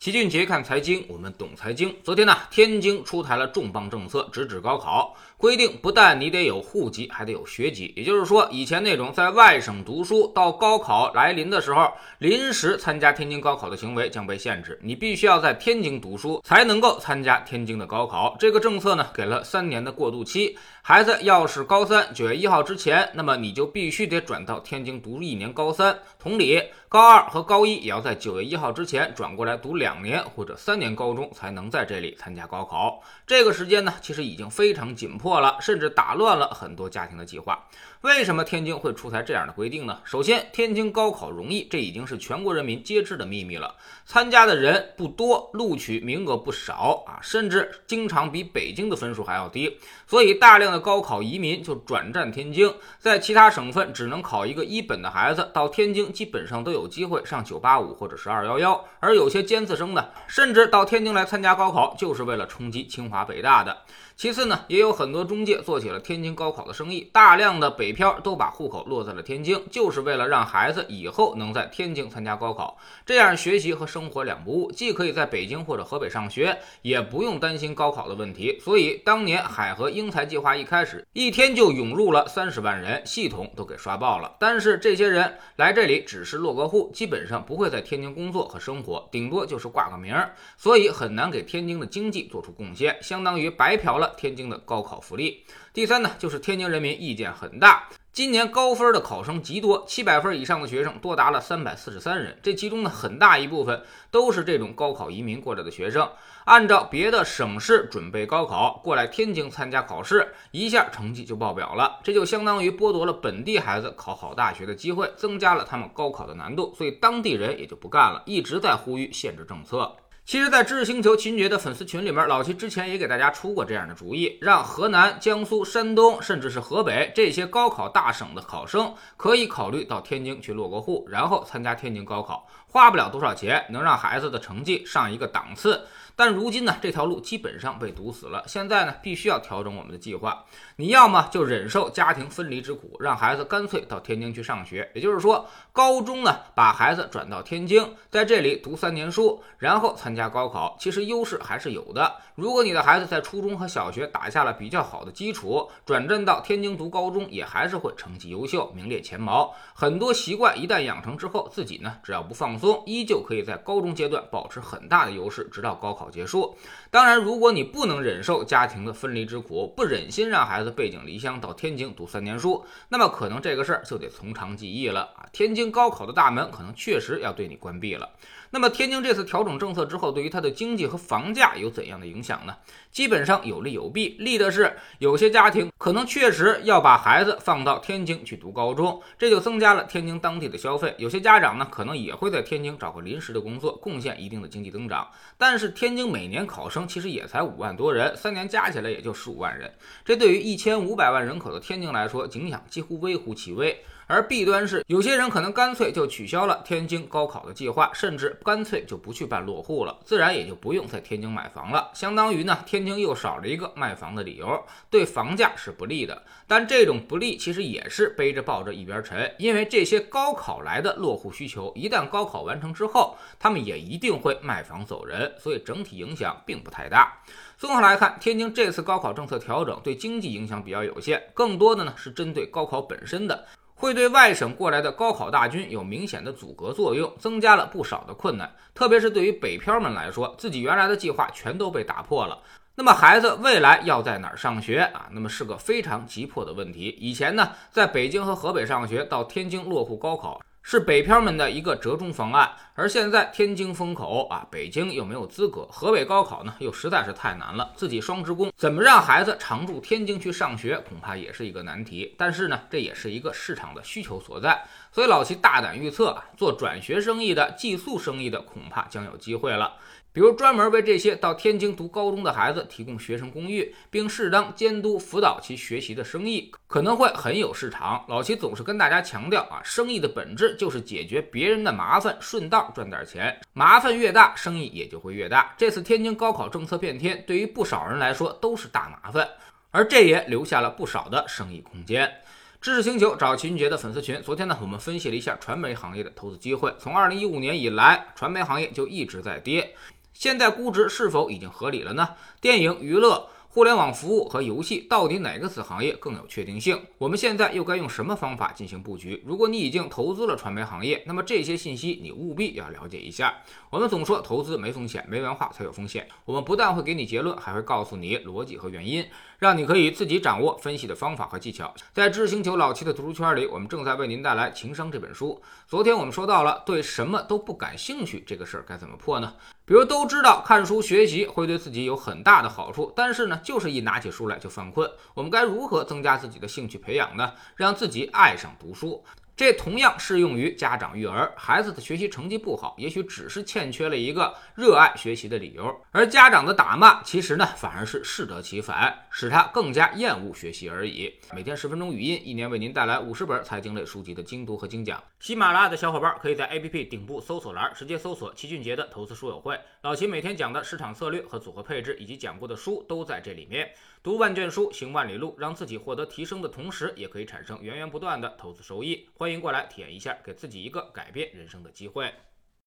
齐俊杰看财经，我们懂财经。昨天呢，天津出台了重磅政策，直指高考，规定不但你得有户籍，还得有学籍。也就是说，以前那种在外省读书，到高考来临的时候临时参加天津高考的行为将被限制，你必须要在天津读书才能够参加天津的高考。这个政策呢，给了三年的过渡期。孩子要是高三九月一号之前，那么你就必须得转到天津读一年高三。同理，高二和高一也要在九月一号之前转过来读两年或者三年高中，才能在这里参加高考。这个时间呢，其实已经非常紧迫了，甚至打乱了很多家庭的计划。为什么天津会出台这样的规定呢？首先，天津高考容易，这已经是全国人民皆知的秘密了。参加的人不多，录取名额不少啊，甚至经常比北京的分数还要低。所以，大量的高考移民就转战天津，在其他省份只能考一个一本的孩子，到天津基本上都有机会上九八五或者是二幺幺。而有些尖子生呢，甚至到天津来参加高考，就是为了冲击清华北大的。其次呢，也有很多中介做起了天津高考的生意，大量的北漂都把户口落在了天津，就是为了让孩子以后能在天津参加高考，这样学习和生活两不误，既可以在北京或者河北上学，也不用担心高考的问题。所以当年海河英才计划一开始，一天就涌入了三十万人，系统都给刷爆了。但是这些人来这里只是落个户，基本上不会在天津工作和生活，顶多就是挂个名儿，所以很难给天津的经济做出贡献，相当于白嫖了。天津的高考福利。第三呢，就是天津人民意见很大。今年高分的考生极多，七百分以上的学生多达了三百四十三人。这其中呢，很大一部分都是这种高考移民过来的学生，按照别的省市准备高考过来天津参加考试，一下成绩就爆表了。这就相当于剥夺了本地孩子考好大学的机会，增加了他们高考的难度。所以当地人也就不干了，一直在呼吁限制政策。其实，在知识星球秦爵的粉丝群里面，老齐之前也给大家出过这样的主意，让河南、江苏、山东，甚至是河北这些高考大省的考生，可以考虑到天津去落个户，然后参加天津高考，花不了多少钱，能让孩子的成绩上一个档次。但如今呢，这条路基本上被堵死了。现在呢，必须要调整我们的计划。你要么就忍受家庭分离之苦，让孩子干脆到天津去上学。也就是说，高中呢，把孩子转到天津，在这里读三年书，然后参加高考。其实优势还是有的。如果你的孩子在初中和小学打下了比较好的基础，转正到天津读高中，也还是会成绩优秀，名列前茅。很多习惯一旦养成之后，自己呢，只要不放松，依旧可以在高中阶段保持很大的优势，直到高考。结束。当然，如果你不能忍受家庭的分离之苦，不忍心让孩子背井离乡到天津读三年书，那么可能这个事儿就得从长计议了啊！天津高考的大门可能确实要对你关闭了。那么，天津这次调整政策之后，对于它的经济和房价有怎样的影响呢？基本上有利有弊。利的是，有些家庭可能确实要把孩子放到天津去读高中，这就增加了天津当地的消费。有些家长呢，可能也会在天津找个临时的工作，贡献一定的经济增长。但是，天津每年考生其实也才五万多人，三年加起来也就十五万人，这对于一千五百万人口的天津来说，影响几乎微乎其微。而弊端是，有些人可能干脆就取消了天津高考的计划，甚至干脆就不去办落户了，自然也就不用在天津买房了。相当于呢，天津又少了一个卖房的理由，对房价是不利的。但这种不利其实也是背着抱着一边沉，因为这些高考来的落户需求，一旦高考完成之后，他们也一定会卖房走人，所以整体影响并不太大。综合来看，天津这次高考政策调整对经济影响比较有限，更多的呢是针对高考本身的。会对外省过来的高考大军有明显的阻隔作用，增加了不少的困难。特别是对于北漂们来说，自己原来的计划全都被打破了。那么孩子未来要在哪儿上学啊？那么是个非常急迫的问题。以前呢，在北京和河北上学，到天津落户高考。是北漂们的一个折中方案，而现在天津封口啊，北京又没有资格，河北高考呢又实在是太难了，自己双职工，怎么让孩子常驻天津去上学，恐怕也是一个难题。但是呢，这也是一个市场的需求所在，所以老齐大胆预测啊，做转学生意的、寄宿生意的，恐怕将有机会了。比如专门为这些到天津读高中的孩子提供学生公寓，并适当监督辅导其学习的生意，可能会很有市场。老齐总是跟大家强调啊，生意的本质就是解决别人的麻烦，顺道赚点钱。麻烦越大，生意也就会越大。这次天津高考政策变天，对于不少人来说都是大麻烦，而这也留下了不少的生意空间。知识星球找秦杰的粉丝群，昨天呢，我们分析了一下传媒行业的投资机会。从二零一五年以来，传媒行业就一直在跌，现在估值是否已经合理了呢？电影娱乐。互联网服务和游戏到底哪个子行业更有确定性？我们现在又该用什么方法进行布局？如果你已经投资了传媒行业，那么这些信息你务必要了解一下。我们总说投资没风险，没文化才有风险。我们不但会给你结论，还会告诉你逻辑和原因，让你可以自己掌握分析的方法和技巧。在知星球老七的读书圈里，我们正在为您带来《情商》这本书。昨天我们说到了对什么都不感兴趣这个事儿该怎么破呢？比如都知道看书学习会对自己有很大的好处，但是呢，就是一拿起书来就犯困。我们该如何增加自己的兴趣培养呢？让自己爱上读书。这同样适用于家长育儿，孩子的学习成绩不好，也许只是欠缺了一个热爱学习的理由，而家长的打骂，其实呢反而是适得其反，使他更加厌恶学习而已。每天十分钟语音，一年为您带来五十本财经类书籍的精读和精讲。喜马拉雅的小伙伴可以在 APP 顶部搜索栏直接搜索齐俊杰的投资书友会，老齐每天讲的市场策略和组合配置，以及讲过的书都在这里面。读万卷书，行万里路，让自己获得提升的同时，也可以产生源源不断的投资收益。欢迎欢迎过来体验一下，给自己一个改变人生的机会。